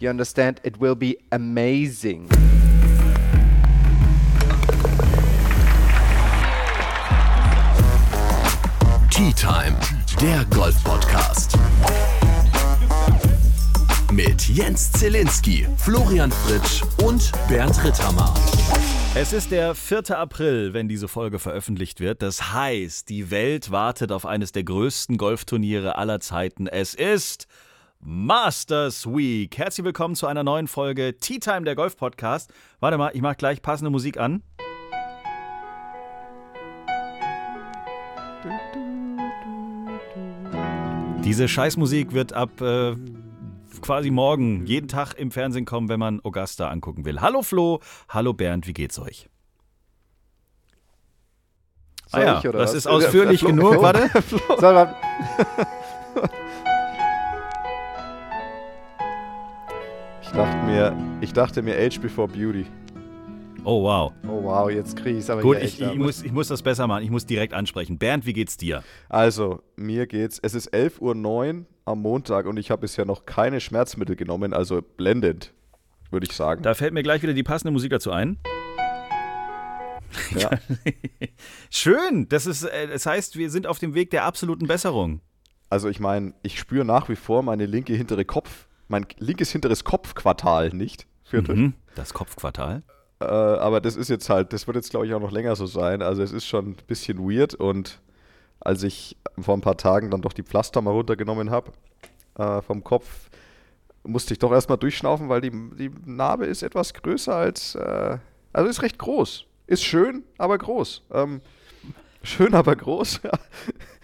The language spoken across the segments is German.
You understand? It will be amazing. Tea Time, der Golf-Podcast. Mit Jens Zielinski, Florian Fritsch und Bernd Ritthammer. Es ist der 4. April, wenn diese Folge veröffentlicht wird. Das heißt, die Welt wartet auf eines der größten Golfturniere aller Zeiten. Es ist Masters Week. Herzlich willkommen zu einer neuen Folge Tea Time, der Golf Podcast. Warte mal, ich mache gleich passende Musik an. Diese Scheißmusik wird ab äh, quasi morgen jeden Tag im Fernsehen kommen, wenn man Augusta angucken will. Hallo Flo, hallo Bernd, wie geht's euch? Ah ja, ich, das was? ist ausführlich Flo- genug. Flo- Warte. Soll dachte mir, ich dachte mir Age Before Beauty. Oh wow. Oh wow, jetzt kriege ich es aber Gut, ich, ich, muss, ich muss das besser machen. Ich muss direkt ansprechen. Bernd, wie geht's dir? Also, mir geht's, es ist 11.09 Uhr am Montag und ich habe bisher noch keine Schmerzmittel genommen, also blendend, würde ich sagen. Da fällt mir gleich wieder die passende Musik dazu ein. Ja. Schön. Das, ist, äh, das heißt, wir sind auf dem Weg der absoluten Besserung. Also ich meine, ich spüre nach wie vor meine linke hintere Kopf, mein linkes hinteres Kopfquartal nicht. Viertel. Mhm. Das Kopfquartal. Äh, aber das ist jetzt halt, das wird jetzt glaube ich auch noch länger so sein. Also es ist schon ein bisschen weird und als ich vor ein paar Tagen dann doch die Pflaster mal runtergenommen habe äh, vom Kopf, musste ich doch erstmal durchschnaufen, weil die, die Narbe ist etwas größer als, äh, also ist recht groß. Ist schön, aber groß. Ähm, schön, aber groß.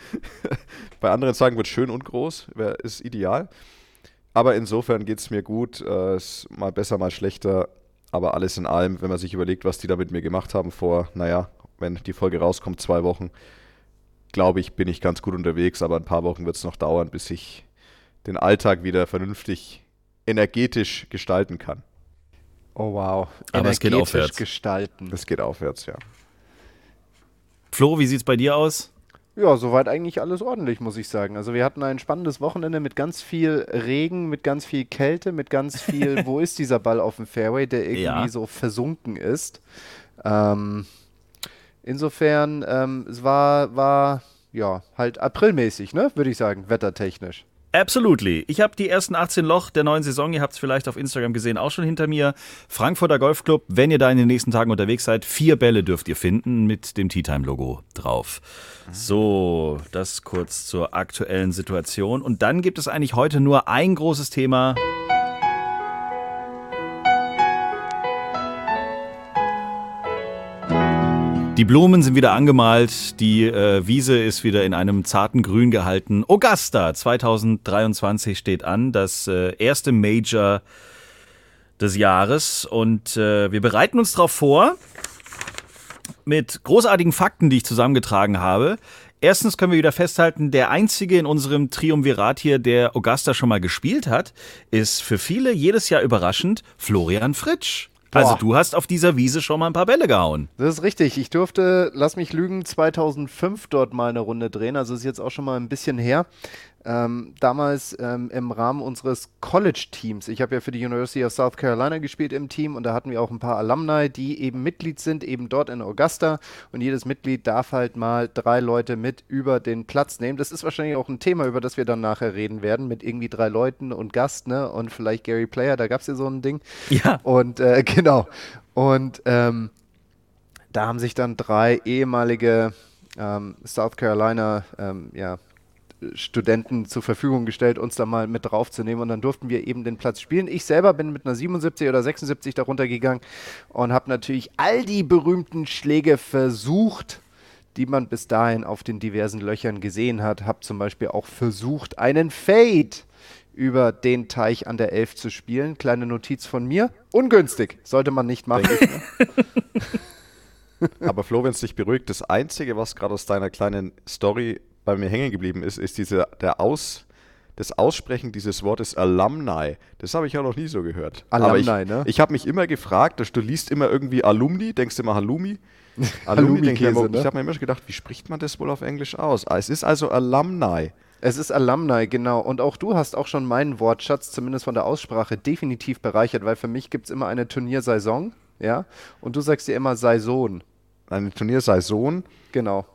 Bei anderen sagen wird schön und groß, wär, ist ideal. Aber insofern geht es mir gut. Äh, ist mal besser, mal schlechter. Aber alles in allem, wenn man sich überlegt, was die da mit mir gemacht haben vor, naja, wenn die Folge rauskommt, zwei Wochen, glaube ich, bin ich ganz gut unterwegs. Aber ein paar Wochen wird es noch dauern, bis ich den Alltag wieder vernünftig energetisch gestalten kann. Oh wow. Aber es geht Energetisch aufwärts. gestalten. Das geht aufwärts, ja. Flo, wie sieht's bei dir aus? Ja, soweit eigentlich alles ordentlich, muss ich sagen. Also wir hatten ein spannendes Wochenende mit ganz viel Regen, mit ganz viel Kälte, mit ganz viel, wo ist dieser Ball auf dem Fairway, der irgendwie Ja. so versunken ist. Ähm, insofern, ähm, es war, war, ja, halt aprilmäßig, ne, würde ich sagen, wettertechnisch. Absolutely. Ich habe die ersten 18 Loch der neuen Saison, ihr habt es vielleicht auf Instagram gesehen, auch schon hinter mir. Frankfurter Golfclub, wenn ihr da in den nächsten Tagen unterwegs seid, vier Bälle dürft ihr finden mit dem Tea Time Logo drauf. So, das kurz zur aktuellen Situation. Und dann gibt es eigentlich heute nur ein großes Thema. Die Blumen sind wieder angemalt, die äh, Wiese ist wieder in einem zarten Grün gehalten. Augusta 2023 steht an, das äh, erste Major des Jahres und äh, wir bereiten uns darauf vor mit großartigen Fakten, die ich zusammengetragen habe. Erstens können wir wieder festhalten, der einzige in unserem Triumvirat hier, der Augusta schon mal gespielt hat, ist für viele jedes Jahr überraschend Florian Fritsch. Also du hast auf dieser Wiese schon mal ein paar Bälle gehauen. Das ist richtig. Ich durfte, lass mich lügen, 2005 dort mal eine Runde drehen. Also ist jetzt auch schon mal ein bisschen her. Ähm, damals ähm, im Rahmen unseres College-Teams. Ich habe ja für die University of South Carolina gespielt im Team und da hatten wir auch ein paar Alumni, die eben Mitglied sind, eben dort in Augusta. Und jedes Mitglied darf halt mal drei Leute mit über den Platz nehmen. Das ist wahrscheinlich auch ein Thema, über das wir dann nachher reden werden, mit irgendwie drei Leuten und Gast, ne? Und vielleicht Gary Player, da gab es ja so ein Ding. Ja. Und äh, genau. Und ähm, da haben sich dann drei ehemalige ähm, South Carolina ähm, ja, Studenten zur Verfügung gestellt, uns da mal mit draufzunehmen. Und dann durften wir eben den Platz spielen. Ich selber bin mit einer 77 oder 76 darunter gegangen und habe natürlich all die berühmten Schläge versucht, die man bis dahin auf den diversen Löchern gesehen hat. Habe zum Beispiel auch versucht, einen Fade über den Teich an der 11 zu spielen. Kleine Notiz von mir. Ungünstig. Sollte man nicht machen. Aber Flo, wenn es dich beruhigt, das Einzige, was gerade aus deiner kleinen Story bei mir hängen geblieben ist, ist diese, der Aus, das Aussprechen dieses Wortes Alumni. Das habe ich ja noch nie so gehört. Alumni, ich, ne? Ich habe mich immer gefragt, dass du liest immer irgendwie Alumni, denkst immer Halloumi. Alumni, denk ich, ne? ich habe mir immer gedacht, wie spricht man das wohl auf Englisch aus? Ah, Es ist also Alumni. Es ist Alumni, genau. Und auch du hast auch schon meinen Wortschatz, zumindest von der Aussprache, definitiv bereichert, weil für mich gibt es immer eine Turniersaison, ja. Und du sagst dir immer Saison. Eine Turniersaison. Genau.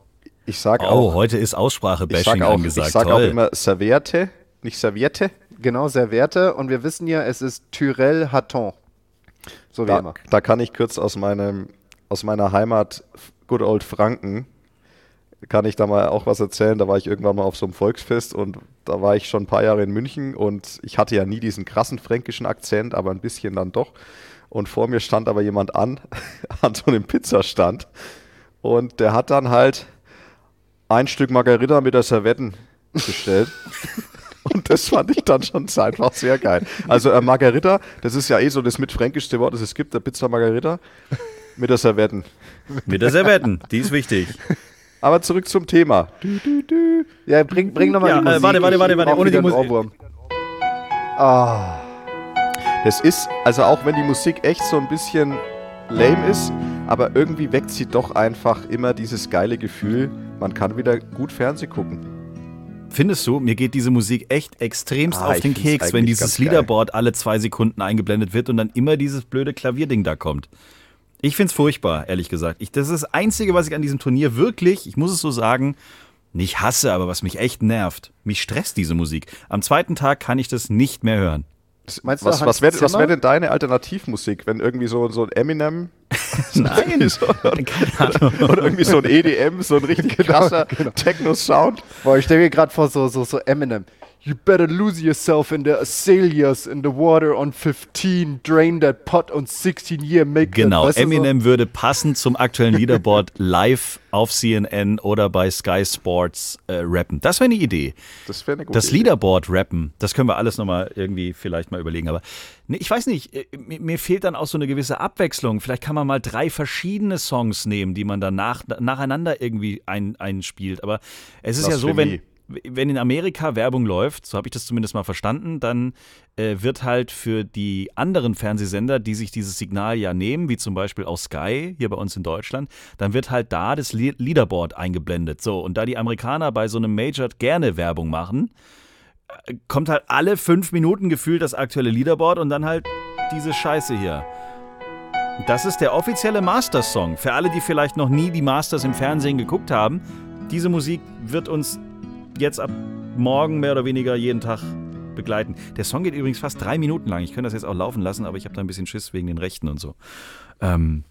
Ich sag Oh, auch, heute ist Aussprache-Bashing auch, angesagt. ich sag auch immer Serviette, nicht Serviette. Genau, Serviette. Und wir wissen ja, es ist Tyrell Hatton. So wie Da, immer. da kann ich kurz aus meinem aus meiner Heimat Good Old Franken kann ich da mal auch was erzählen. Da war ich irgendwann mal auf so einem Volksfest und da war ich schon ein paar Jahre in München und ich hatte ja nie diesen krassen fränkischen Akzent, aber ein bisschen dann doch. Und vor mir stand aber jemand an, an so einem Pizzastand und der hat dann halt ein Stück Margarita mit der Servetten bestellt. Und das fand ich dann schon einfach sehr geil. Also äh, Margarita, das ist ja eh so das mitfränkischste Wort, das es gibt, der Pizza Margarita mit der Servetten. Mit der Servetten, die ist wichtig. Aber zurück zum Thema. Du, du, du. Ja, bring, bring nochmal Ja, die äh, Musik. warte, warte, warte, warte, ohne die Musik. Ah, Das ist, also auch wenn die Musik echt so ein bisschen lame ist, aber irgendwie weckt sie doch einfach immer dieses geile Gefühl, man kann wieder gut Fernsehen gucken. Findest du, mir geht diese Musik echt extremst Ah, auf den Keks, wenn dieses. Leaderboard alle zwei Sekunden eingeblendet wird und dann immer dieses blöde Klavierding da kommt. Ich find's furchtbar, ehrlich gesagt. Ich, das ist das Einzige, was ich an diesem Turnier wirklich, ich muss es so sagen, nicht hasse, aber was mich echt nervt. Mich stresst diese Musik. Am zweiten Tag kann ich das nicht mehr hören. Meinst Was, was wäre wär denn deine Alternativmusik, wenn irgendwie so, so ein Eminem? Nein, so, oder, oder irgendwie so ein EDM, so ein richtig krasser Techno-Sound? Boah, ich stelle mir gerade vor, so, so, so Eminem. You better lose yourself in the azaleas in the water on 15, drain that pot on 16 year, make Genau, Eminem würde passend zum aktuellen Leaderboard live auf CNN oder bei Sky Sports äh, rappen. Das wäre eine Idee. Das wäre eine gute Das Idee. Leaderboard rappen, das können wir alles nochmal irgendwie vielleicht mal überlegen. Aber nee, ich weiß nicht, äh, mir, mir fehlt dann auch so eine gewisse Abwechslung. Vielleicht kann man mal drei verschiedene Songs nehmen, die man dann nach, nacheinander irgendwie ein, einspielt. Aber es ist ja so, wenn, wenn in Amerika Werbung läuft, so habe ich das zumindest mal verstanden, dann äh, wird halt für die anderen Fernsehsender, die sich dieses Signal ja nehmen, wie zum Beispiel auch Sky hier bei uns in Deutschland, dann wird halt da das Le Leaderboard eingeblendet. So, und da die Amerikaner bei so einem Major gerne Werbung machen, äh, kommt halt alle fünf Minuten gefühlt das aktuelle Leaderboard und dann halt diese Scheiße hier. Das ist der offizielle Masters-Song. Für alle, die vielleicht noch nie die Masters im Fernsehen geguckt haben, diese Musik wird uns jetzt ab morgen mehr oder weniger jeden Tag begleiten. Der Song geht übrigens fast drei Minuten lang. Ich könnte das jetzt auch laufen lassen, aber ich habe da ein bisschen Schiss wegen den Rechten und so. Ähm,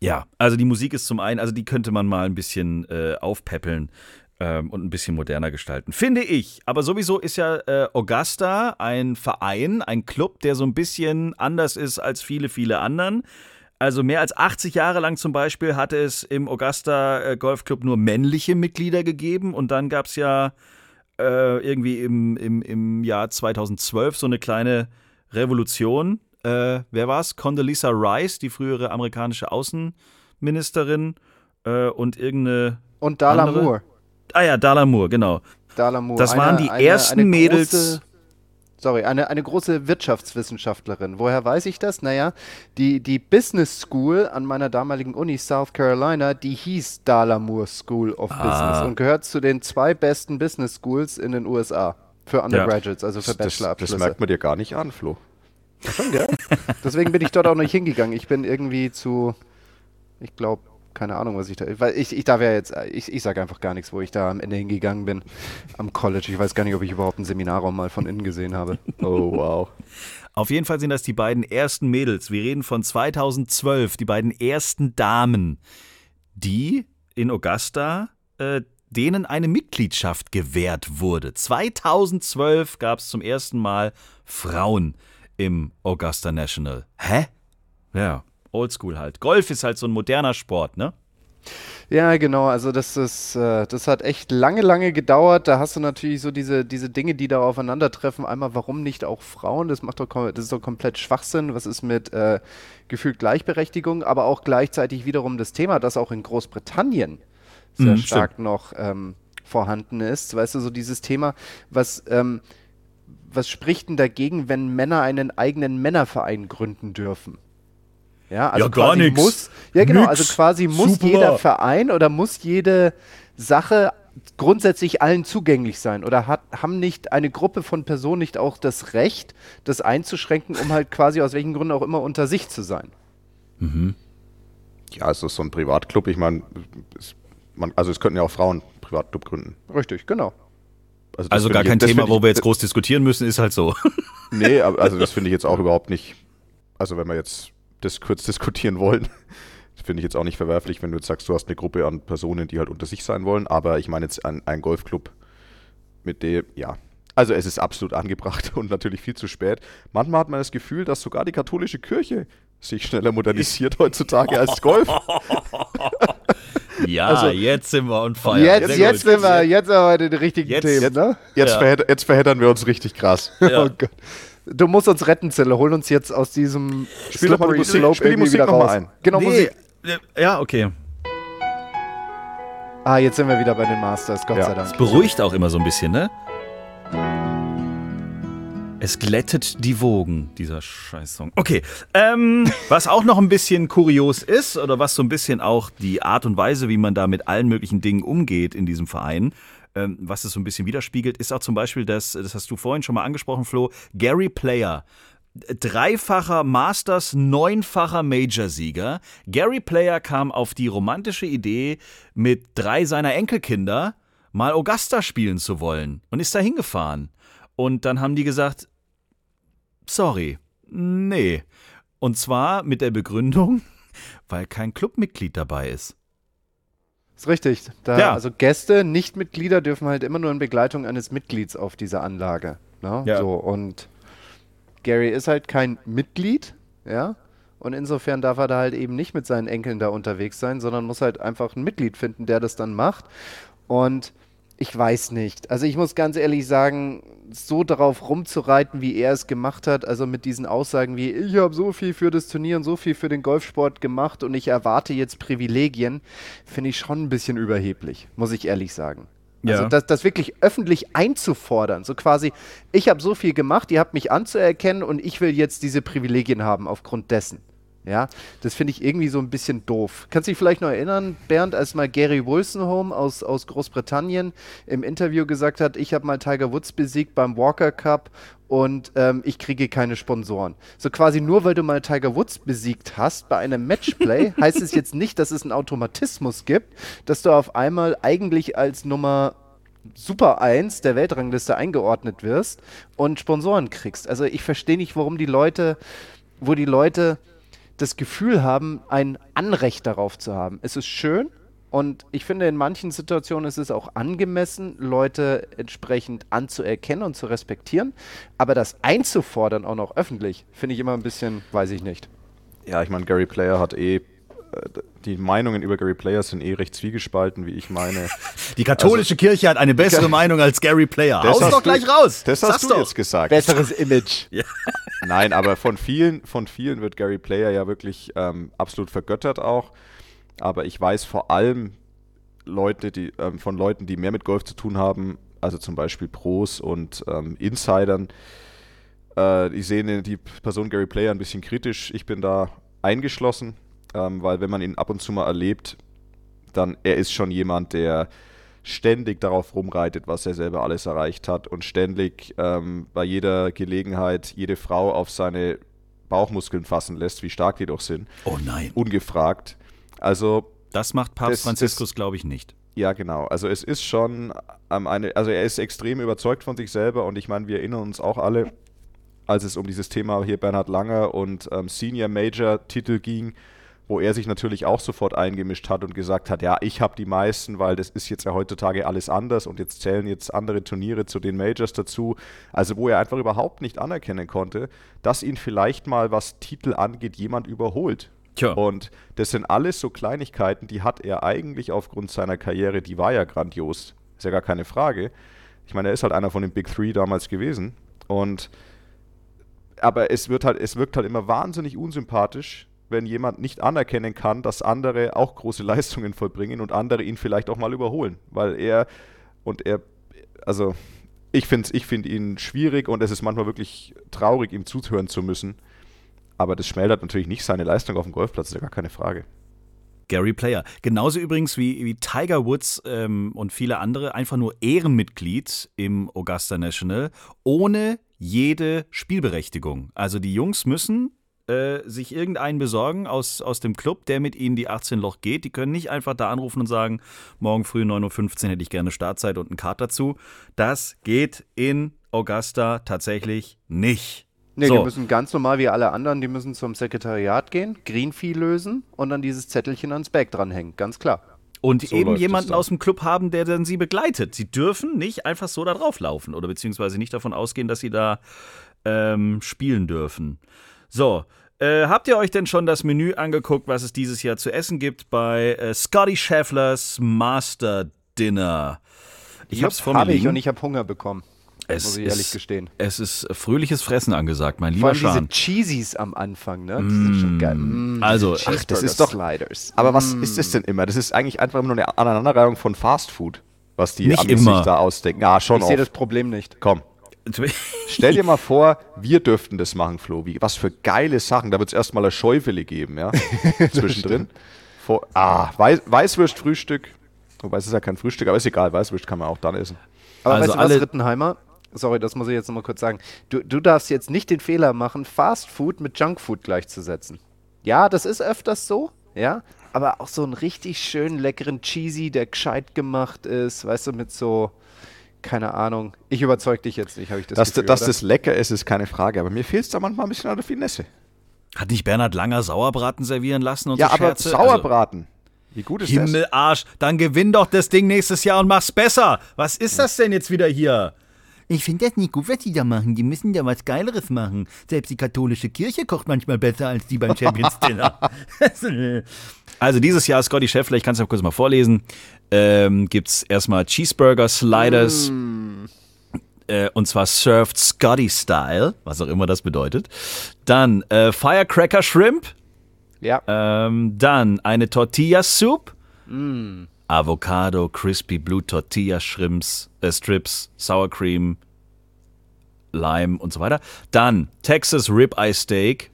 ja, also die Musik ist zum einen, also die könnte man mal ein bisschen äh, aufpäppeln ähm, und ein bisschen moderner gestalten, finde ich. Aber sowieso ist ja äh, Augusta ein Verein, ein Club, der so ein bisschen anders ist als viele, viele anderen. Also mehr als 80 Jahre lang zum Beispiel hatte es im Augusta äh, Golfclub nur männliche Mitglieder gegeben und dann gab es ja äh, irgendwie im, im, im Jahr 2012 so eine kleine Revolution. Äh, wer war's? Condoleezza Rice, die frühere amerikanische Außenministerin äh, und irgendeine. Und Dala andere? Moore. Ah ja, Dala Moore, genau. Dala Moore. Das waren die ersten eine Mädels- Große, sorry, eine, eine große Wirtschaftswissenschaftlerin. Woher weiß ich das? Naja, die, die Business School an meiner damaligen Uni South Carolina, die hieß Dala Moore School of Ah. Business und gehört zu den zwei besten Business Schools in den USA. Für Undergraduates, also für Das, das, Bachelorabschlüsse. das merkt man dir gar nicht an, Flo. Schon, gell? Deswegen bin ich dort auch nicht hingegangen. Ich bin irgendwie zu, ich glaube, keine Ahnung, was ich da, weil ich, ich darf ja jetzt, ich, ich sage einfach gar nichts, wo ich da am Ende hingegangen bin am College. Ich weiß gar nicht, ob ich überhaupt einen Seminarraum mal von innen gesehen habe. Oh, wow. Auf jeden Fall sind das die beiden ersten Mädels. Wir reden von 2012, die beiden ersten Damen, die in Augusta, äh, denen eine Mitgliedschaft gewährt wurde. 2012 gab es zum ersten Mal Frauen im Augusta National. Hä? Ja, oldschool halt. Golf ist halt so ein moderner Sport, ne? Ja, genau. Also das ist, äh, das hat echt lange, lange gedauert. Da hast du natürlich so diese, diese Dinge, die da aufeinandertreffen. Einmal, warum nicht auch Frauen? Das macht doch, das ist doch komplett Schwachsinn. Was ist mit äh, gefühlt Gleichberechtigung? Aber auch gleichzeitig wiederum das Thema, das auch in Großbritannien sehr Mhm, stark noch ähm, vorhanden ist. Weißt du, so dieses Thema, was ähm, was spricht denn dagegen, wenn Männer einen eigenen Männerverein gründen dürfen? Ja, also Ja, gar quasi nix. muss, ja genau, Nix. also quasi muss Super. jeder Verein oder muss jede Sache grundsätzlich allen zugänglich sein? Oder hat, haben nicht eine Gruppe von Personen nicht auch das Recht, das einzuschränken, um halt quasi aus welchen Gründen auch immer unter sich zu sein? Mhm. Ja, es ist so ein Privatclub. Ich meine, es, man, also es könnten ja auch Frauen Privatclub gründen. Richtig, genau. Also, also gar kein das Thema, ich- wo wir jetzt groß diskutieren müssen, ist halt so. Nee, aber also das finde ich jetzt auch überhaupt nicht. Also wenn wir jetzt das kurz diskutieren wollen, das finde ich jetzt auch nicht verwerflich, wenn du jetzt sagst, du hast eine Gruppe an Personen, die halt unter sich sein wollen. Aber ich meine jetzt ein, ein Golfclub mit dem, ja. Also es ist absolut angebracht und natürlich viel zu spät. Manchmal hat man das Gefühl, dass sogar die katholische Kirche sich schneller modernisiert heutzutage als Golf. Ja, Also- jetzt sind wir on fire. jetzt, jetzt sind wir, jetzt sind wir den richtigen Jetzt- Themen, jetzt- ne? Jetzt, Ja. verhedder, jetzt verheddern wir uns richtig krass. Ja. Oh Gott. Du musst uns retten, Zille. Hol uns jetzt aus diesem Spiel mal die slippery Musik- slope spiel die Musik mal raus. ein. Genau, Nee, Musik. äh, ja, okay. Ah, jetzt sind wir wieder bei den Masters, Gott Ja. sei Dank. Beruhigt auch immer so ein bisschen, ne? Es glättet die Wogen, dieser Scheißsong. Okay, ähm, was auch noch ein bisschen kurios ist, oder was so ein bisschen auch die Art und Weise, wie man da mit allen möglichen Dingen umgeht in diesem Verein, was es so ein bisschen widerspiegelt, ist auch zum Beispiel das, das hast du vorhin schon mal angesprochen, Flo, Gary Player. Dreifacher Masters, neunfacher Major-Sieger. Gary Player kam auf die romantische Idee, mit drei seiner Enkelkinder mal Augusta spielen zu wollen und ist da hingefahren. Und dann haben die gesagt, sorry, nee. Und zwar mit der Begründung, weil kein Clubmitglied dabei ist. Ist richtig. Da, Ja. Also Gäste, Nichtmitglieder dürfen halt immer nur in Begleitung eines Mitglieds auf dieser Anlage. Ne? Ja. So, und Gary ist halt kein Mitglied, ja. Und insofern darf er da halt eben nicht mit seinen Enkeln da unterwegs sein, sondern muss halt einfach ein Mitglied finden, der das dann macht. Und ich weiß nicht. Also ich muss ganz ehrlich sagen, so darauf rumzureiten, wie er es gemacht hat, also mit diesen Aussagen wie, ich habe so viel für das Turnier und so viel für den Golfsport gemacht und ich erwarte jetzt Privilegien, finde ich schon ein bisschen überheblich, muss ich ehrlich sagen. Also Ja. das, das wirklich öffentlich einzufordern, so quasi, ich habe so viel gemacht, ihr habt mich anzuerkennen und ich will jetzt diese Privilegien haben aufgrund dessen. Ja, das finde ich irgendwie so ein bisschen doof. Kannst du dich vielleicht noch erinnern, Bernd, als mal Gary Wolstenholme aus, aus Großbritannien im Interview gesagt hat, ich habe mal Tiger Woods besiegt beim Walker Cup und ähm, ich kriege keine Sponsoren. So quasi nur, weil du mal Tiger Woods besiegt hast bei einem Matchplay, heißt es jetzt nicht, dass es einen Automatismus gibt, dass du auf einmal eigentlich als Nummer Super 1 der Weltrangliste eingeordnet wirst und Sponsoren kriegst. Also ich verstehe nicht, warum die Leute, wo die Leute das Gefühl haben, ein Anrecht darauf zu haben. Es ist schön und ich finde, in manchen Situationen ist es auch angemessen, Leute entsprechend anzuerkennen und zu respektieren. Aber das einzufordern, auch noch öffentlich, finde ich immer ein bisschen, weiß ich nicht. Ja, ich meine, Gary Player hat eh, die Meinungen über Gary Player sind eh recht zwiegespalten, wie ich meine. Die katholische Kirche hat eine bessere Meinung als Gary Player. Das Haus doch du- gleich raus. Das Sag's hast du doch. jetzt gesagt. Besseres Image. Nein, aber von vielen, von vielen wird Gary Player ja wirklich ähm, absolut vergöttert auch. Aber ich weiß vor allem Leute, die, ähm, von Leuten, die mehr mit Golf zu tun haben, also zum Beispiel Pros und ähm, Insidern, äh, die sehen die Person Gary Player ein bisschen kritisch. Ich bin da eingeschlossen, ähm, weil wenn man ihn ab und zu mal erlebt, dann er ist schon jemand, der ständig darauf rumreitet, was er selber alles erreicht hat und ständig ähm, bei jeder Gelegenheit jede Frau auf seine Bauchmuskeln fassen lässt, wie stark die doch sind, Oh nein. ungefragt. Also Das macht Papst Das- Franziskus, glaube ich, nicht. ja, genau. Also es ist schon ähm, eine, also er ist extrem überzeugt von sich selber und ich meine, wir erinnern uns auch alle, als es um dieses Thema hier Bernhard Langer und ähm, Senior Major Titel ging, wo er sich natürlich auch sofort eingemischt hat und gesagt hat, ja, ich habe die meisten, weil das ist jetzt ja heutzutage alles anders und jetzt zählen jetzt andere Turniere zu den Majors dazu. Also wo er einfach überhaupt nicht anerkennen konnte, dass ihn vielleicht mal, was Titel angeht, jemand überholt. Tja. Und das sind alles so Kleinigkeiten, die hat er eigentlich aufgrund seiner Karriere, die war ja grandios. Ist ja gar keine Frage. Ich meine, er ist halt einer von den Big Three damals gewesen. Und aber es wird halt, es wirkt halt immer wahnsinnig unsympathisch, wenn jemand nicht anerkennen kann, dass andere auch große Leistungen vollbringen und andere ihn vielleicht auch mal überholen. Weil er und er, also ich finde ich find ihn schwierig und es ist manchmal wirklich traurig, ihm zuhören zu müssen. Aber das schmälert natürlich nicht seine Leistung auf dem Golfplatz, ist ja gar keine Frage. Gary Player. Genauso übrigens wie, wie Tiger Woods ähm, und viele andere einfach nur Ehrenmitglied im Augusta National ohne jede Spielberechtigung. Also die Jungs müssen äh, sich irgendeinen besorgen aus, aus dem Club, der mit ihnen die 18 Loch geht. Die können nicht einfach da anrufen und sagen, morgen früh 9.15 Uhr hätte ich gerne Startzeit und einen Kart dazu. Das geht in Augusta tatsächlich nicht. Nee, So. die müssen ganz normal wie alle anderen, die müssen zum Sekretariat gehen, Greenfee lösen und dann dieses Zettelchen ans Bag dranhängen, ganz klar. Und So eben jemanden aus dem Club haben, der dann sie begleitet. Sie dürfen nicht einfach so da drauf laufen oder beziehungsweise nicht davon ausgehen, dass sie da ähm, spielen dürfen. So, äh, habt ihr euch denn schon das Menü angeguckt, was es dieses Jahr zu essen gibt bei äh, Scotty Schefflers Master Dinner? Ich hab's vor mir Habe ich und ich habe Hunger bekommen, es muss ich ist, ehrlich gestehen. Es ist fröhliches Fressen angesagt, mein Vor lieber allem diese. Cheesies am Anfang, ne? Die sind schon geil. Mm, Also, diese ach, das ist doch- Sliders. Aber was ist das denn immer? Das ist eigentlich einfach nur eine Aneinanderreihung von Fast Food, was die Nicht Amis immer. sich da ausdenken. Ja, schon Ich sehe das. Problem nicht. Komm, stell dir mal vor, wir dürften das machen, Flo. Wie, was für geile Sachen. Da wird es erstmal eine Schäufele geben, ja? Zwischendrin. Vor, ah, Weiß, Weißwürstfrühstück. Wobei es ist ja kein Frühstück, aber ist egal. Weißwürst kann man auch dann essen. Aber Also weißt du was, alle- Rittenheimer? Sorry, das muss ich jetzt nochmal kurz sagen. Du, du darfst jetzt nicht den Fehler machen, Fast Food mit Junk Food gleichzusetzen. Ja, das ist öfters so, ja, aber auch so einen richtig schönen, leckeren Cheesy, der gescheit gemacht ist, weißt du, mit so, keine Ahnung. Ich überzeug dich jetzt nicht, habe ich das Dass, Gefühl, dass oder? das lecker ist, ist keine Frage. Aber mir fehlt es da manchmal ein bisschen an der Finesse. Hat nicht Bernhard Langer Sauerbraten servieren lassen und Ja, so aber Scherze? Sauerbraten. Wie gut ist Also, das? Himmelarsch, dann gewinn doch das Ding nächstes Jahr und mach's besser. Was ist das denn jetzt wieder hier? Ich finde das nicht gut, was die da machen. Die müssen da was Geileres machen. Selbst die katholische Kirche kocht manchmal besser als die beim Champions Dinner. Also dieses Jahr Scotty Scheffler, ich kann es ja kurz mal vorlesen, ähm, gibt's erstmal Cheeseburger Sliders. Äh, und zwar served Scotty Style, was auch immer das bedeutet. Dann äh, Firecracker Shrimp. Ja, Ähm, dann eine Tortilla Soup. Avocado, Crispy Blue Tortilla Shrimps, äh, Strips, Sour Cream, Lime und so weiter. Dann Texas Ribeye Steak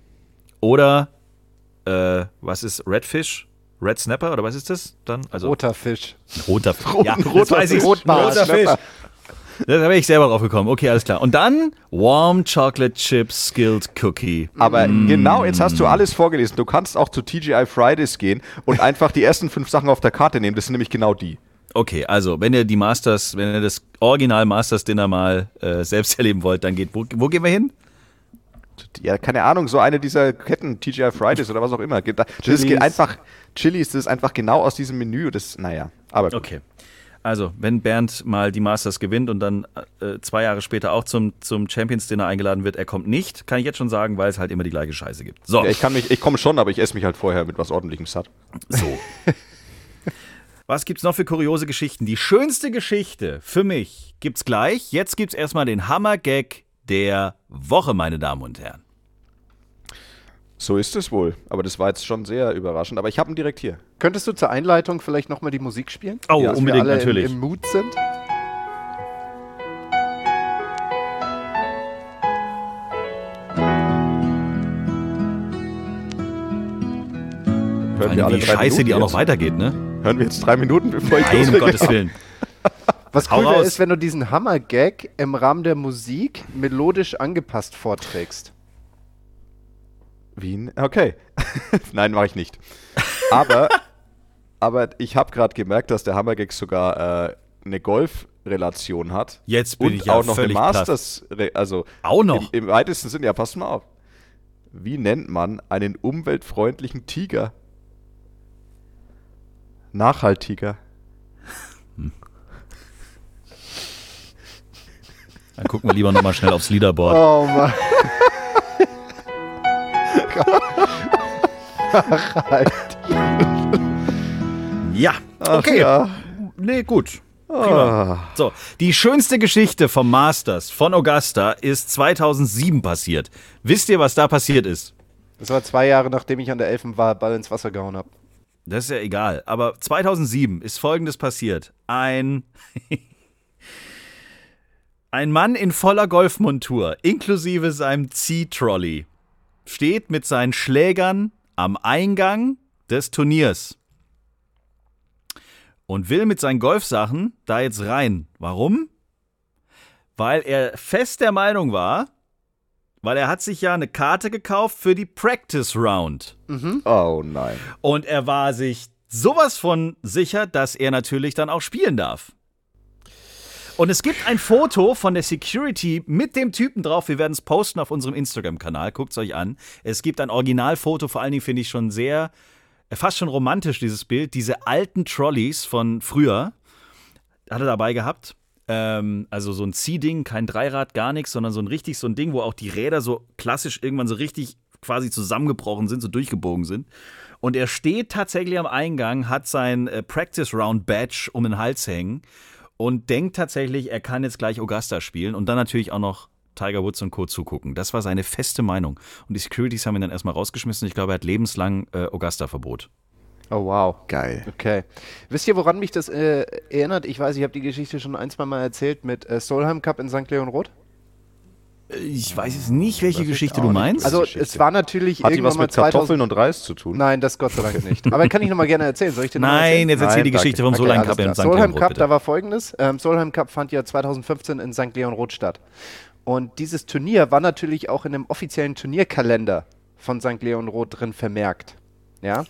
oder äh, was ist Redfish? Red Snapper oder was ist das dann? Also roter Fisch. roter Fisch. Ja, roter. Fisch. Roter Fisch. Da wäre ich selber drauf gekommen. Okay, alles klar. Und dann Warm Chocolate Chip Skilled Cookie. Aber Mm. genau, jetzt hast du alles vorgelesen. Du kannst auch zu TGI Fridays gehen und einfach die ersten fünf Sachen auf der Karte nehmen. Das sind nämlich genau die. Okay, also wenn ihr die Masters, wenn ihr das Original Masters Dinner mal äh, selbst erleben wollt, dann geht, wo, wo gehen wir hin? Ja, keine Ahnung, so eine dieser Ketten, TGI Fridays oder was auch immer. Das Chili's. geht einfach, Chilis, das ist einfach genau aus diesem Menü. Das, naja, aber gut. Okay. Also, wenn Bernd mal die Masters gewinnt und dann äh, zwei Jahre später auch zum, zum Champions Dinner eingeladen wird, er kommt nicht, kann ich jetzt schon sagen, weil es halt immer die gleiche Scheiße gibt. So, Ja, ich kann mich, ich komme schon, aber ich esse mich halt vorher mit was ordentlichem satt. so. Was gibt's noch für kuriose Geschichten? Die schönste Geschichte für mich gibt's gleich. Jetzt gibt's erstmal den Hammer-Gag der Woche, meine Damen und Herren. So ist es wohl. Aber das war jetzt schon sehr überraschend. Aber ich habe ihn direkt hier. Könntest du zur Einleitung vielleicht nochmal die Musik spielen? Oh, wir unbedingt, alle natürlich. Im, im Mood sind? Hören wir alle drei scheiße Minuten die auch noch weitergeht, ne? Hören wir jetzt drei Minuten, bevor ich Nein, um loslege? Gottes Willen. Was cool wäre, ist, wenn du diesen Hammer-Gag im Rahmen der Musik melodisch angepasst vorträgst. Wien? Okay. Nein, mache ich nicht. Aber, aber ich habe gerade gemerkt, dass der Hammergag sogar äh, eine Golf-Relation hat. Jetzt bin und ich ja auch noch eine völlig platt. Masters, also Auch noch? Im, im weitesten Sinne, ja, pass mal auf. Wie nennt man einen umweltfreundlichen Tiger? Nachhaltiger. Dann gucken wir lieber nochmal schnell aufs Leaderboard. Oh Mann. Ja, okay. ja. Nee, gut. Prima. So, die schönste Geschichte vom Masters von Augusta ist 2007 passiert. Wisst ihr, was da passiert ist? Das war zwei Jahre, nachdem ich an der Elfen war, Ball ins Wasser gehauen habe. Das ist ja egal. Aber 2007 ist Folgendes passiert. Ein, ein Mann in voller Golfmontur, inklusive seinem Ziehtrolley, steht mit seinen Schlägern am Eingang des Turniers. und will mit seinen Golfsachen da jetzt rein. Warum? Weil er fest der Meinung war, weil er hat sich ja eine Karte gekauft für die Practice Round. Oh nein. Und er war sich sowas von sicher, dass er natürlich dann auch spielen darf. Und es gibt ein Foto von der Security mit dem Typen drauf. Wir werden es posten auf unserem Instagram-Kanal. Guckt es euch an. Es gibt ein Originalfoto, vor allen Dingen finde ich schon sehr, äh, fast schon romantisch, dieses Bild. Diese alten Trolleys von früher hat er dabei gehabt. Ähm, also so ein Ziehding, kein Dreirad, gar nichts, sondern so ein richtig so ein Ding, wo auch die Räder so klassisch irgendwann so richtig quasi zusammengebrochen sind, so durchgebogen sind. Und er steht tatsächlich am Eingang, hat sein äh, Practice Round Badge um den Hals hängen und denkt tatsächlich, er kann jetzt gleich Augusta spielen und dann natürlich auch noch Tiger Woods und Co. zugucken. Das war seine feste Meinung. Und die Securities haben ihn dann erstmal rausgeschmissen. Ich glaube, er hat lebenslang äh, Augusta-Verbot. Oh, wow. Geil. Okay. Wisst ihr, woran mich das äh, erinnert? Ich weiß, ich habe die Geschichte schon ein, zwei Mal erzählt mit äh, Solheim Cup in St. Leon Roth. Ich weiß jetzt nicht, welche Weiß ich Geschichte du meinst. Also, Geschichte. es war natürlich Hat die was mit 2000. Kartoffeln und Reis zu tun? Nein, das Gott sei Dank nicht. Aber kann ich noch mal gerne erzählen. Soll ich dir? Nein, jetzt erzähl Nein, die danke. Geschichte vom Okay, Solheim Cup in. St. Solheim Leon Cup, bitte. da war folgendes. Ähm, Solheim Cup fand ja 2015 in St. Leon Roth statt. Und dieses Turnier war natürlich auch in dem offiziellen Turnierkalender von St. Leon Roth drin vermerkt. Ja.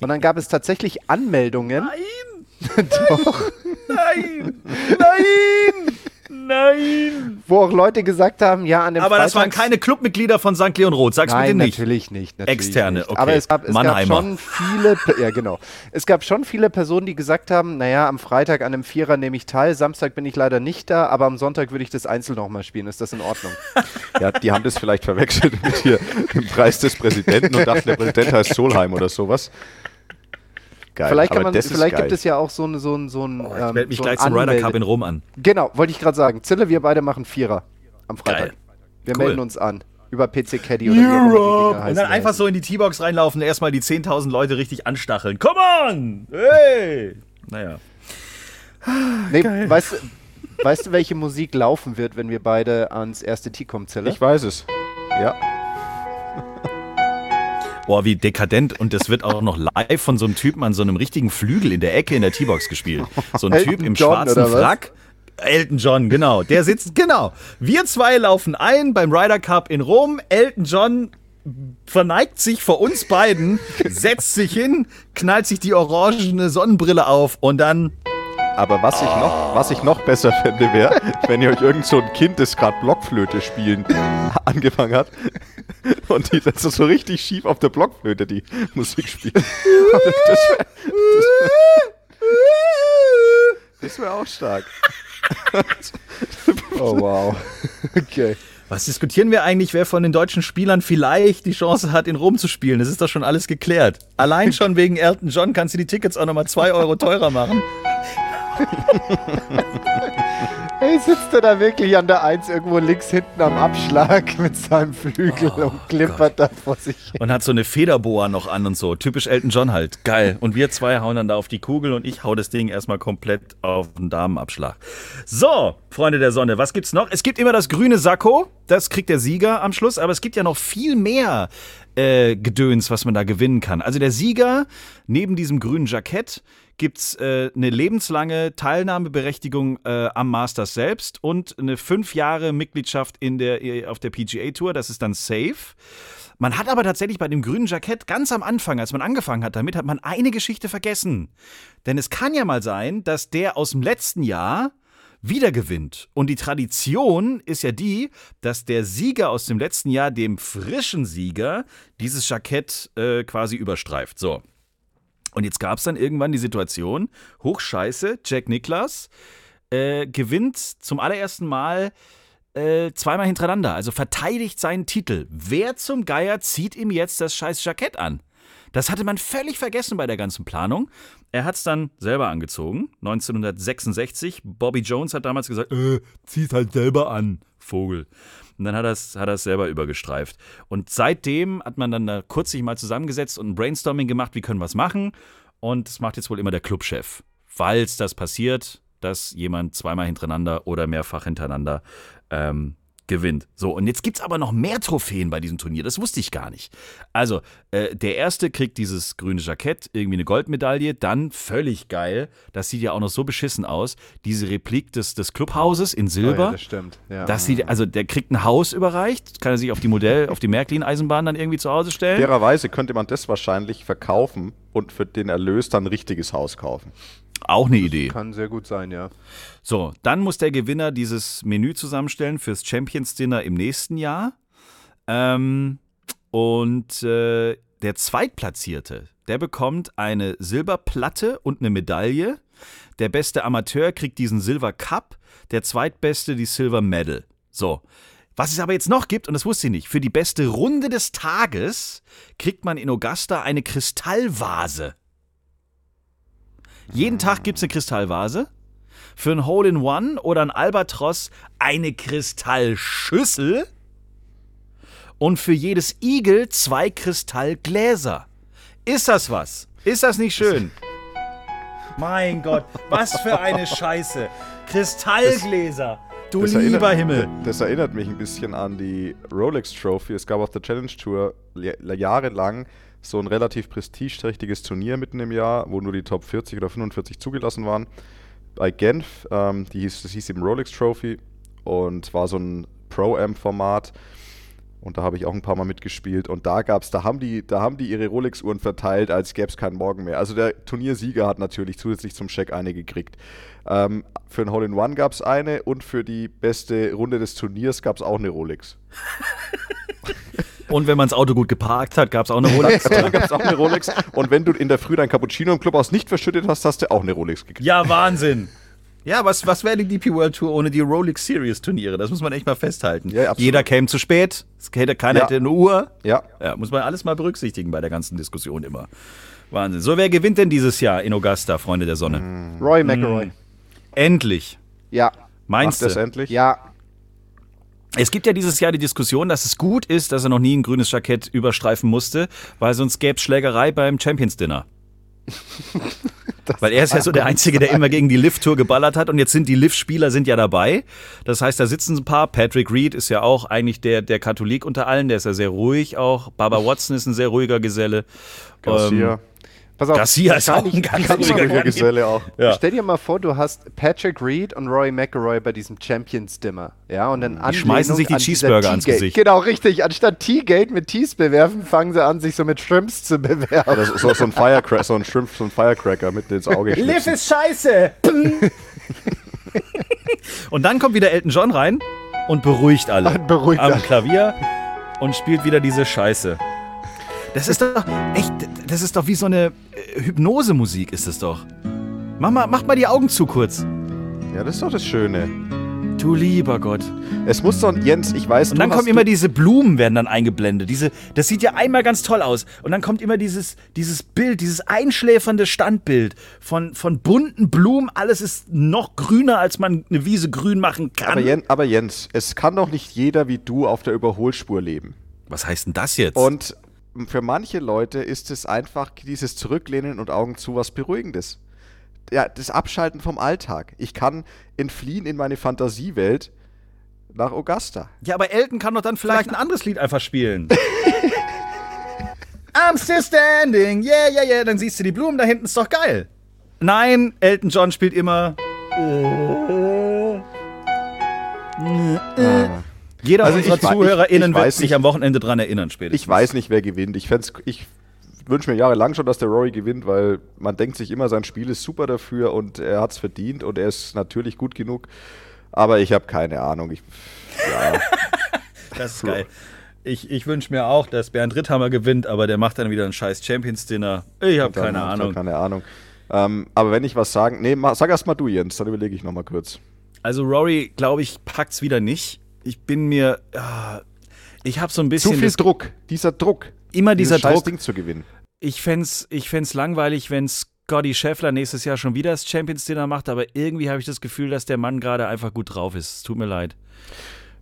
Und dann gab es tatsächlich Anmeldungen. Nein! Doch. Nein! Nein! Nein! Wo auch Leute gesagt haben, ja, an dem Aber das waren Freitags- keine Clubmitglieder von St. Leon Roth. Sag's Nein, bitte nicht. natürlich nicht. Natürlich Externe, nicht. okay. Aber es gab, es gab schon viele, ja genau. Es gab schon viele Personen, die gesagt haben, naja, am Freitag an einem Vierer nehme ich teil, Samstag bin ich leider nicht da, aber am Sonntag würde ich das Einzel nochmal spielen. Ist das in Ordnung? Ja, die haben das vielleicht verwechselt mit hier dem Preis des Präsidenten und dachten, der Präsident heißt Solheim oder sowas. Geil. vielleicht kann man, das ist vielleicht geil. gibt es ja auch so ein, so ein, so ein, Ich ähm, melde mich so gleich zum Ryder Cup in Rom an. Genau, wollte ich gerade sagen. Zille, wir beide machen Vierer am Freitag. Geil. Wir Cool. melden uns an. Über PC Caddy oder wie die Dinger Und dann einfach so in die T-Box reinlaufen, erstmal die 10.000 Leute richtig anstacheln. Come on! Hey! Naja. Nee, weißt, du- weißt du, welche Musik laufen wird, wenn wir beide ans erste Tee kommen, Zille? Ich weiß es. Ja. Boah, wie dekadent. Und das wird auch noch live von so einem Typen an so einem richtigen Flügel in der Ecke in der T-Box gespielt. So ein Typ im John, schwarzen? Frack. Elton John, genau. Der sitzt, genau. Wir zwei laufen ein beim Ryder Cup in Rom. Elton John verneigt sich vor uns beiden, setzt sich hin, knallt sich die orangene Sonnenbrille auf und dann Aber was ich noch, was ich noch besser fände, wäre, wenn ihr euch irgend so ein Kind, das gerade Blockflöte spielen angefangen hat und die dann so, richtig schief auf der Blockflöte die Musik spielt. das wäre das wär auch stark. Oh, wow. okay. Was diskutieren wir eigentlich, wer von den deutschen Spielern vielleicht die Chance hat, in Rom zu spielen? Das ist doch schon alles geklärt. Allein schon wegen Elton John kannst du die Tickets auch nochmal 2 Euro teurer machen. Hey, sitzt er da wirklich an der Eins irgendwo links hinten am Abschlag mit seinem Flügel Oh und klimpert da vor sich hin? Und hat so eine Federboa noch an und so. Typisch Elton John halt. Geil. Und wir zwei hauen dann da auf die Kugel und ich hau das Ding erstmal komplett auf den Damenabschlag. So, Freunde der Sonne, was gibt's noch? Es gibt immer das grüne Sakko. Das kriegt der Sieger am Schluss. Aber es gibt ja noch viel mehr äh, Gedöns, was man da gewinnen kann. Also der Sieger, neben diesem grünen Jackett, gibt's äh, eine lebenslange Teilnahmeberechtigung äh, am Masters selbst und eine fünf Jahre Mitgliedschaft in der, äh, auf der PGA Tour. Das ist dann safe. Man hat aber tatsächlich bei dem grünen Jackett ganz am Anfang, als man angefangen hat damit, hat man eine Geschichte vergessen. Denn es kann ja mal sein, dass der aus dem letzten Jahr wieder gewinnt. Und die Tradition ist ja die, dass der Sieger aus dem letzten Jahr dem frischen Sieger dieses Jackett äh, quasi überstreift. So. Und jetzt gab es dann irgendwann die Situation, hochscheiße, Jack Nicklaus äh, gewinnt zum allerersten Mal äh, zweimal hintereinander, also verteidigt seinen Titel. Wer zum Geier zieht ihm jetzt das scheiß Jackett an? Das hatte man völlig vergessen bei der ganzen Planung. Er hat es dann selber angezogen, 1966. Bobby Jones hat damals gesagt, äh, zieh's halt selber an, Vogel. Und dann hat er es hat selber übergestreift. Und seitdem hat man dann da kurz sich mal zusammengesetzt und ein Brainstorming gemacht, wie können wir es machen. Und das macht jetzt wohl immer der Clubchef. Falls das passiert, dass jemand zweimal hintereinander oder mehrfach hintereinander ähm, gewinnt. So, und jetzt gibt's aber noch mehr Trophäen bei diesem Turnier. Das wusste ich gar nicht. Also, äh, der erste kriegt dieses grüne Jackett, irgendwie eine Goldmedaille. Dann, völlig geil, das sieht ja auch noch so beschissen aus, diese Replik des, des Clubhauses in Oh Silber. ja, das stimmt. Ja. Das sieht, also der kriegt ein Haus überreicht, kann er sich auf die Modell, auf die Märklin-Eisenbahn dann irgendwie zu Hause stellen. Fairerweise könnte man das wahrscheinlich verkaufen und für den Erlös dann ein richtiges Haus kaufen. Auch eine Idee. Kann sehr gut sein, ja. So, dann muss der Gewinner dieses Menü zusammenstellen fürs Champions Dinner im nächsten Jahr. Ähm, und äh, der Zweitplatzierte, der bekommt eine Silberplatte und eine Medaille. Der beste Amateur kriegt diesen Silver Cup, der Zweitbeste die Silver Medal. So. Was es aber jetzt noch gibt, und das wusste ich nicht, für die beste Runde des Tages kriegt man in Augusta eine Kristallvase. Jeden Tag gibt es eine Kristallvase. Für ein Hole-in-One oder ein Albatros eine Kristallschüssel. Und für jedes Igel zwei Kristallgläser. Ist das was? Ist das nicht schön? Mein Gott, was für eine Scheiße. Kristallgläser. Du Das lieber erinnert, Himmel. Das erinnert mich ein bisschen an die Rolex Trophy. Es gab auf der Challenge Tour ja- jahrelang so ein relativ prestigeträchtiges Turnier mitten im Jahr, wo nur die Top 40 oder 45 zugelassen waren. Bei Genf, ähm, die hieß, das hieß eben Rolex Trophy und war so ein Pro-Am-Format. Und da habe ich auch ein paar Mal mitgespielt. Und da gab's, da haben die, da haben die ihre Rolex-Uhren verteilt, als gäbe es keinen Morgen mehr. Also der Turniersieger hat natürlich zusätzlich zum Scheck eine gekriegt. Ähm, für ein Hole-in-One gab es eine und für die beste Runde des Turniers gab es auch eine Rolex. Und wenn man das Auto gut geparkt hat, gab es auch eine Rolex. Da gab es auch eine Rolex. Und wenn du in der Früh dein Cappuccino im Clubhaus nicht verschüttet hast, hast du auch eine Rolex gekriegt. Ja, Wahnsinn. Ja, was, was wäre die DP World Tour ohne die Rolex Series Turniere? Das muss man echt mal festhalten. Ja. Jeder käme zu spät, es hätte, keiner Ja. hätte eine Uhr. Ja. Ja, muss man alles mal berücksichtigen bei der ganzen Diskussion immer. Wahnsinn. So, wer gewinnt denn dieses Jahr in Augusta, Freunde der Sonne? Roy McElroy. Endlich. Ja. Meinst Macht das du? endlich? Ja. Es gibt ja dieses Jahr die Diskussion, dass es gut ist, dass er noch nie ein grünes Jackett überstreifen musste, weil sonst gäbe es Schlägerei beim Champions Dinner. Weil er ist ja so der Einzige, der immer gegen die Lift-Tour geballert hat und jetzt sind die Lift-Spieler sind ja dabei. Das heißt, da sitzen ein paar. Patrick Reed ist ja auch eigentlich der, der Katholik unter allen, der ist ja sehr ruhig auch. Baba Watson ist ein sehr ruhiger Geselle. Garcia. Ähm, Pass auf. Garcia ist auch ein ganz Ruhiger Geselle auch. Ja. Stell dir mal vor, du hast Patrick Reed und Roy McElroy bei diesem Champions Dinner. Ja, und dann Die schmeißen sich die Cheeseburger ans Gesicht. Genau, richtig. Anstatt Teagate mit Tees bewerfen, fangen sie an, sich so mit Shrimps zu bewerfen. Oder so, so, so ein Firecracker, so ein Shrimp, so ein Firecracker mitten ins Auge schnipsen. ist scheiße. und dann kommt wieder Elton John rein und beruhigt alle. Und beruhigt am alle. Klavier und spielt wieder diese Scheiße. Das ist doch echt, das ist doch wie so eine äh, Hypnosemusik ist es doch. Mach mal, mach mal die Augen zu kurz. Ja, das ist doch das Schöne. Du lieber Gott. Es muss doch, Jens, ich weiß, Und dann kommen immer diese Blumen werden dann eingeblendet. Diese, das sieht ja einmal ganz toll aus. Und dann kommt immer dieses, dieses Bild, dieses einschläfernde Standbild von, von bunten Blumen. Alles ist noch grüner, als man eine Wiese grün machen kann. aber, Jens, aber Jens, es kann doch nicht jeder wie du auf der Überholspur leben. Was heißt denn das jetzt? Und für manche Leute ist es einfach dieses Zurücklehnen und Augen zu was Beruhigendes. Ja, das Abschalten vom Alltag. Ich kann entfliehen in meine Fantasiewelt nach Augusta. ja, aber Elton kann doch dann vielleicht ein anderes Lied einfach spielen. I'm still standing, yeah, yeah, yeah. Dann siehst du die Blumen da hinten, ist doch geil. Nein, Elton John spielt immer. Jeder Also unserer ZuhörerInnen wird weiß sich nicht- am Wochenende dran erinnern spätestens. Ich weiß nicht, wer gewinnt. Ich, ich wünsche mir jahrelang schon, dass der Rory gewinnt, weil man denkt sich immer, sein Spiel ist super dafür und er hat es verdient und er ist natürlich gut genug. Aber ich habe keine Ahnung. Ich, ja, Das ist geil. Ich, ich wünsche mir auch, dass Bernd Ritthammer gewinnt, aber der macht dann wieder ein scheiß Champions-Dinner. Ich habe keine hab ich Ahnung. Keine Ahnung. Ähm, aber wenn ich was sagen, nee, sag erst mal du, Jens, dann überlege ich noch mal kurz. Also Rory, glaube ich, packt's wieder nicht. Ich bin mir, ah, ich habe so ein Zu bisschen viel das, Druck, dieser Druck. immer dieser Druck. Ding zu gewinnen. Ich fänd's, ich fänd's langweilig, wenn Scotty Scheffler nächstes Jahr schon wieder das Champions Dinner macht, aber irgendwie habe ich das Gefühl, dass der Mann gerade einfach gut drauf ist. Es tut mir leid.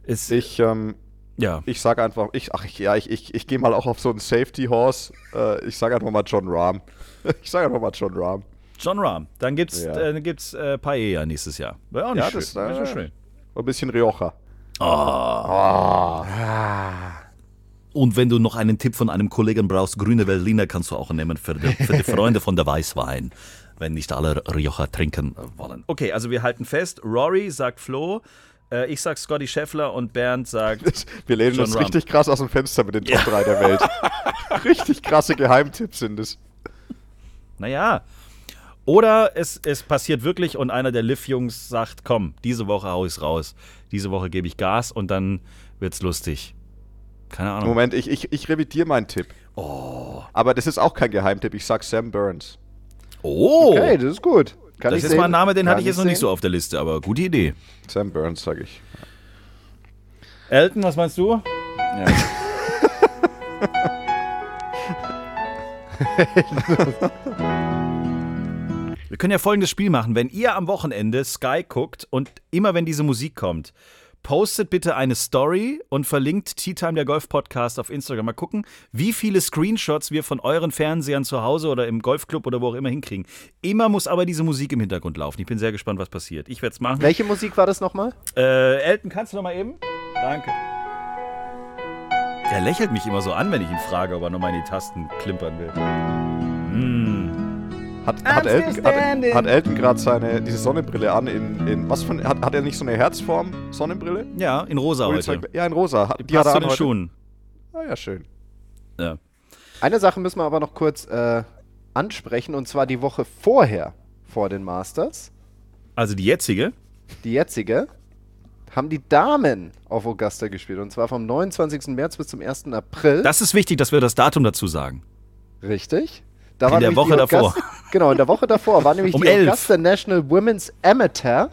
Es, Ich, ähm, ja. ich sage einfach, ich, ach ja, ich, ich, ich gehe mal auch auf so einen Safety Horse. Äh, ich sage einfach mal John Rahm. Ich sage einfach mal John Rahm. John Rahm. Dann gibt's, Ja. äh, gibt's äh, Paella nächstes Jahr. Wäre auch nicht Ja, schön. das, äh, schön. Ein bisschen Rioja. Und wenn du noch einen Tipp von einem Kollegen brauchst, grüne Berliner kannst du auch nehmen für die, für die Freunde von der Weißwein, wenn nicht alle Rioja trinken wollen. Okay, also wir halten fest, Rory sagt Flo, äh, ich sag Scotty Scheffler und Bernd sagt Wir lehnen John uns richtig krass aus dem Fenster mit den Top 3 der Welt. richtig krasse Geheimtipps sind es. Naja. Oder es, es passiert wirklich und einer der Liv-Jungs sagt, komm, diese Woche hau ich's raus. Diese Woche gebe ich Gas und dann wird's lustig. Keine Ahnung. Moment, ich, ich, ich revidiere meinen Tipp. Oh. Aber das ist auch kein Geheimtipp. Ich sag Sam Burns. Oh. Okay, das ist gut. Kann das ist sehen. mal ein Name, den Kann hatte ich jetzt noch nicht so auf der Liste, aber gute Idee. Sam Burns, sag ich. Elton, was meinst du? Wir können ja folgendes Spiel machen. Wenn ihr am Wochenende Sky guckt und immer wenn diese Musik kommt, postet bitte eine Story und verlinkt Tea Time der Golf Podcast auf Instagram. Mal gucken, wie viele Screenshots wir von euren Fernsehern zu Hause oder im Golfclub oder wo auch immer hinkriegen. Immer muss aber diese Musik im Hintergrund laufen. Ich bin sehr gespannt, was passiert. Ich werde es machen. Welche Musik war das nochmal? Äh, Elton, kannst du noch mal eben? Danke. Er lächelt mich immer so an, wenn ich ihn frage, ob er nochmal in die Tasten klimpern will. Hat, hat Elton, hat, hat Elton gerade seine diese Sonnenbrille an in, in was von hat, hat er nicht so eine Herzform Sonnenbrille? Ja, in rosa die heute. zeigt- Ja, in rosa. Hat- Die Passt hat er zu den heute. Schuhen. Ah, ja, schön. Ja. Eine Sache müssen wir aber noch kurz äh, ansprechen, und zwar die Woche vorher, vor den Masters, Also die jetzige. die jetzige, haben die Damen auf Augusta gespielt. Und zwar vom 29. März bis zum 1. April. Das ist wichtig, dass wir das Datum dazu sagen. Richtig. Da In war der Woche die davor. Genau, in der Woche davor war nämlich Um die elf. Augusta National Women's Amateur.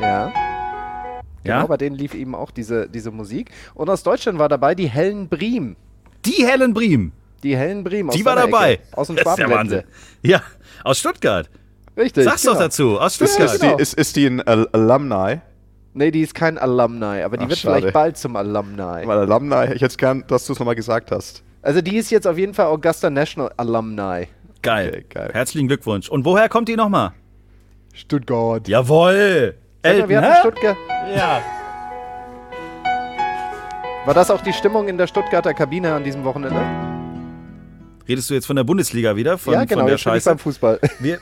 Ja. Genau, Ja? bei denen lief eben auch diese, diese Musik. Und aus Deutschland war dabei die Helen Briem. Die Helen Briem. Die Helen Briem aus Die war dabei. Ecke, aus dem Das ist der Schwabenländle. Wahnsinn. Ja, aus Stuttgart. Richtig. Sag's genau. doch dazu. Aus Stuttgart. Ist, genau. die, ist, ist die ein Al Alumni? Nee, die ist kein Alumni, aber die Ach, wird schade. vielleicht bald zum Alumni. Weil Alumni, ich hätte gern, dass du es nochmal gesagt hast. Also die ist jetzt auf jeden Fall Augusta National Alumni. Geil. Okay, geil. Herzlichen Glückwunsch. Und woher kommt die nochmal? Stuttgart. Mal, Elton, wir hatten? Stuttgart. Ja. War das auch die Stimmung in der Stuttgarter Kabine an diesem Wochenende? Redest du jetzt von der Bundesliga wieder? Von, ja, genau, von der jetzt bin ich Scheiße? beim Fußball. Wir,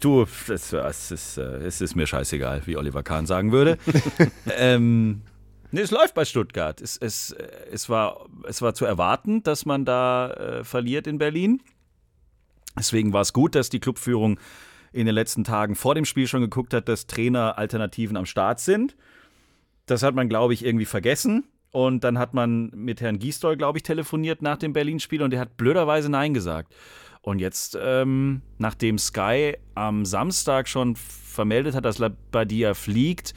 du, es, ist, äh, es ist mir scheißegal, wie Oliver Kahn sagen würde. ähm, nee, es läuft bei Stuttgart. Es, es, äh, es, war, es war zu erwarten, dass man da äh, verliert in Berlin. Deswegen war es gut, dass die Clubführung in den letzten Tagen vor dem Spiel schon geguckt hat, dass Traineralternativen am Start sind. Das hat man, glaube ich, irgendwie vergessen. Und dann hat man mit Herrn Gisdol, glaube ich, telefoniert nach dem Berlin-Spiel und der hat blöderweise Nein gesagt. Und jetzt, ähm, nachdem Sky am Samstag schon vermeldet hat, dass Labadia fliegt,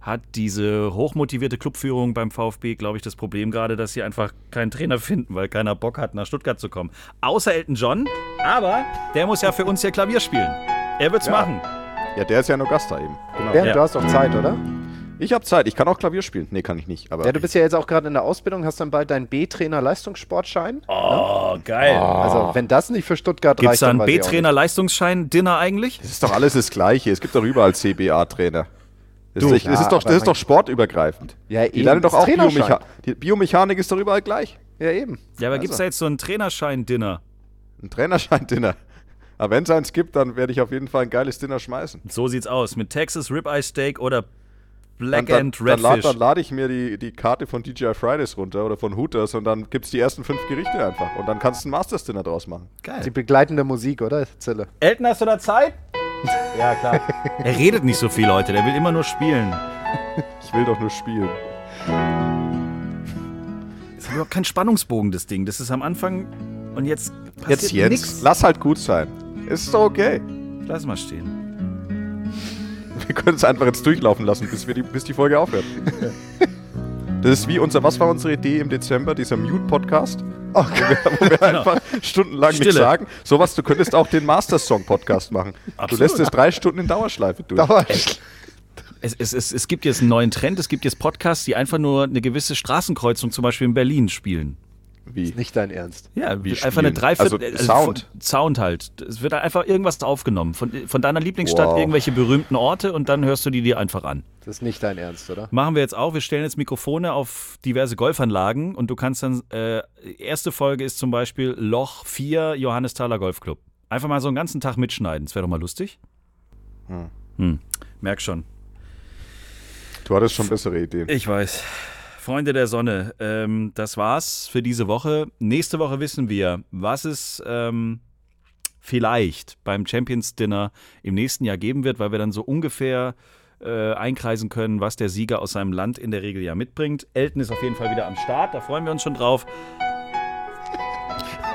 hat diese hochmotivierte Clubführung beim VfB, glaube ich, das Problem gerade, dass sie einfach keinen Trainer finden, weil keiner Bock hat, nach Stuttgart zu kommen. Außer Elton John, aber der muss ja für uns hier Klavier spielen. Er wird's Ja. machen. Ja, der ist ja in Augusta eben. Genau. Bernd, Ja. du hast doch Zeit, oder? Ich habe Zeit, ich kann auch Klavier spielen. Nee, kann ich nicht. Aber Ja, du bist ja jetzt auch gerade in der Ausbildung, hast dann bald deinen B-Trainer Leistungssportschein. Oh, geil. Also, wenn das nicht für Stuttgart Gibt's reicht, da dann einen weiß ich auch B-Trainer Leistungsschein-Dinner eigentlich? das ist doch alles das Gleiche. Es gibt doch überall CBA-Trainer. Das, Du, ist, das, ja, ist doch, das ist doch sportübergreifend. Ja, Die eben, lernen doch auch. Biomecha die Biomechanik ist doch überall gleich. Ja, eben. Ja, aber Also. gibt's da jetzt so ein Trainerschein-Dinner? Ein Trainerschein-Dinner. Aber wenn es eins gibt, dann werde ich auf jeden Fall ein geiles Dinner schmeißen. So sieht's aus. Mit Texas Ribeye Steak oder Black dann, and dann, dann, lad, Redfish. dann lade ich mir die, die Karte von DJI Fridays runter oder von Hooters und dann gibt es die ersten fünf Gerichte einfach. Und dann kannst du ein Masters Dinner draus machen. Die Geil. begleitende Musik, oder, Zille? Elton, hast du da Zeit? Ja, klar. er redet nicht so viel, Leute. Der will immer nur spielen. Ich will doch nur spielen. Das ist überhaupt kein Spannungsbogen, das Ding. Das ist am Anfang und jetzt passiert Jetzt, jetzt. nix. Lass halt gut sein. Es ist doch okay. Lass mal stehen. Wir können es einfach jetzt durchlaufen lassen, bis, wir die, bis die Folge aufhört. Das ist wie unser, was war unsere Idee im Dezember, dieser Mute-Podcast? Oh, wo wir einfach stundenlang nichts Stille. sagen. Sowas, du könntest auch den Master-Song-Podcast machen. Du Absolut. lässt es drei Stunden in Dauerschleife durch. Dauer. Es, es, es, es gibt jetzt einen neuen Trend. Es gibt jetzt Podcasts, die einfach nur eine gewisse Straßenkreuzung zum Beispiel in Berlin spielen. Wie? Nicht dein Ernst. Ja, wie, einfach eine. Dreiviertel. Also äh, Sound. Sound halt. Es wird einfach irgendwas aufgenommen. Von, von deiner Lieblingsstadt Wow. irgendwelche berühmten Orte und dann hörst du die dir einfach an. Das ist nicht dein Ernst, oder? Machen wir jetzt auch. Wir stellen jetzt Mikrofone auf diverse Golfanlagen und du kannst dann. Äh, erste Folge ist zum Beispiel Loch 4 Johannesthaler Golfclub. Einfach mal so einen ganzen Tag mitschneiden. Das wäre doch mal lustig. Hm. Merk schon. Du hattest schon bessere Ideen. Ich weiß. Freunde der Sonne, ähm, das war's für diese Woche. Nächste Woche wissen wir, was es ähm, vielleicht beim Champions Dinner im nächsten Jahr geben wird, weil wir dann so ungefähr äh, einkreisen können, was der Sieger aus seinem Land in der Regel ja mitbringt. Elton ist auf jeden Fall wieder am Start, da freuen wir uns schon drauf.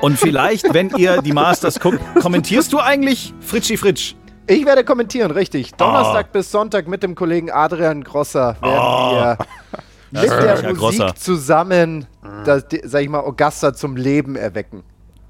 Und vielleicht, wenn ihr die Masters guckt, kommentierst du eigentlich Fritschi Fritsch? Ich werde kommentieren, richtig. Donnerstag bis Sonntag mit dem Kollegen Adrian Grosser werden Ah. wir mit der Musik Grosser. zusammen, das, sag ich mal, Augusta zum Leben erwecken.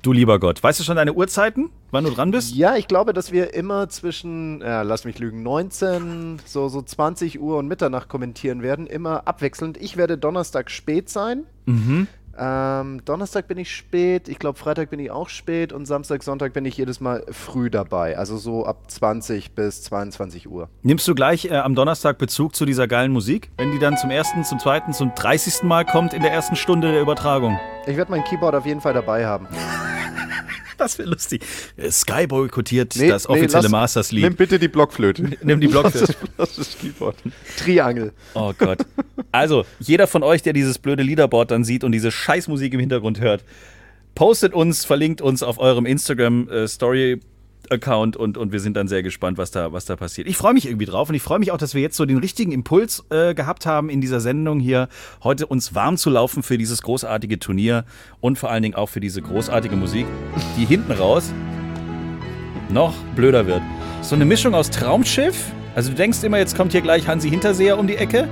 Du lieber Gott. Weißt du schon deine Uhrzeiten, wann du dran bist? Ja, ich glaube, dass wir immer zwischen, ja, lass mich lügen, 19, so, so 20 Uhr und Mitternacht kommentieren werden. Immer abwechselnd. Ich werde Donnerstag spät sein. Mhm. Ähm, Donnerstag bin ich spät. Ich glaube, Freitag bin ich auch spät. Und Samstag, Sonntag bin ich jedes Mal früh dabei. Also so ab 20 bis 22 Uhr. Nimmst du gleich äh, am Donnerstag Bezug zu dieser geilen Musik, wenn die dann zum ersten, zum zweiten, zum 30. Mal kommt in der ersten Stunde der Übertragung? Ich werde mein Keyboard auf jeden Fall dabei haben. Das wäre lustig. Äh, Sky boykottiert Nee, das nee, offizielle lass- Masters-Lied. Nimm bitte die Blockflöte. Nimm die Blockflöte. Das ist das Keyboard. Triangel. Oh Gott. Also, jeder von euch, der dieses blöde Leaderboard dann sieht und diese Scheißmusik im Hintergrund hört, postet uns, verlinkt uns auf eurem Instagram-Story. Account und, und wir sind dann sehr gespannt, was da, was da passiert. Ich freue mich irgendwie drauf und ich freue mich auch, dass wir jetzt so den richtigen Impuls äh, gehabt haben in dieser Sendung hier, heute uns warm zu laufen für dieses großartige Turnier und vor allen Dingen auch für diese großartige Musik, die hinten raus noch blöder wird. So eine Mischung aus Traumschiff. Also du denkst immer, jetzt kommt hier gleich Hansi Hinterseher um die Ecke.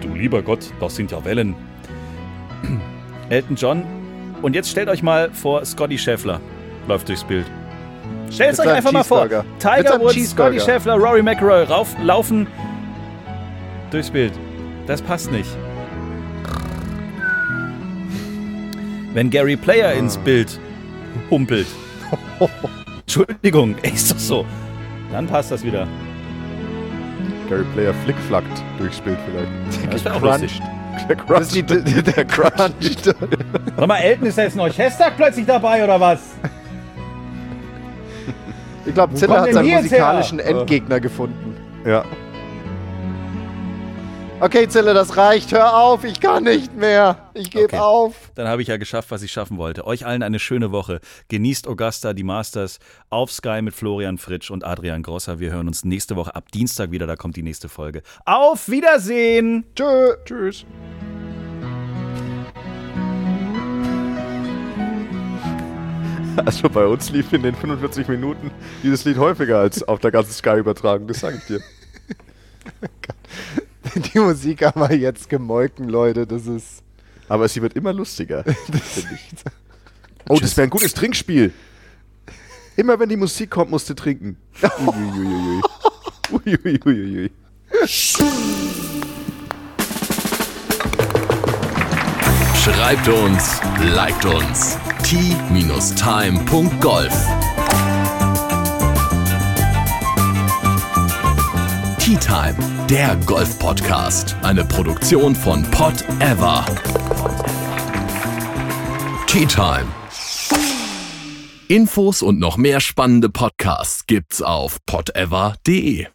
Du lieber Gott, das sind ja Wellen. Elton John. Und jetzt stellt euch mal vor, Scotty Scheffler läuft durchs Bild. Stellt euch einfach mal vor. Tiger Woods, Scotty. Scheffler, Rory McIlroy rauf, laufen durchs Bild. Das passt nicht. Wenn Gary Player ins Bild humpelt. Entschuldigung, ist doch so. Dann passt das wieder. Gary Player flickflackt durchs Bild vielleicht. Das wäre auch lustig. Der ist die, die, der Crunch. Sag mal, Elton ist da jetzt Neuchestag plötzlich dabei oder was? Ich glaube, Ziller hat seinen jetzt her? musikalischen Endgegner gefunden. Ja. Okay, Zille, das reicht. Hör auf, ich kann nicht mehr. Ich gebe Okay. auf. Dann habe ich ja geschafft, was ich schaffen wollte. Euch allen eine schöne Woche. Genießt Augusta, die Masters auf Sky mit Florian Fritsch und Adrian Grosser. Wir hören uns nächste Woche ab Dienstag wieder. Da kommt die nächste Folge. Auf Wiedersehen! Tschö. Tschüss. Also bei uns lief in den 45 Minuten dieses Lied häufiger als auf der ganzen Sky-Übertragung, das sage ich dir. Die Musik haben wir jetzt gemolken, Leute. Das ist. Aber sie wird immer lustiger. finde ich. Oh, das wäre ein gutes Trinkspiel. Immer wenn die Musik kommt, musst du trinken. Uiuiuiui. Uiuiuiui. Schreibt uns, liked uns. t-time.golf Tea Time, der Golf-Podcast. Eine Produktion von Pot Ever. Tea Time. Infos und noch mehr spannende Podcasts gibt's auf potever.de.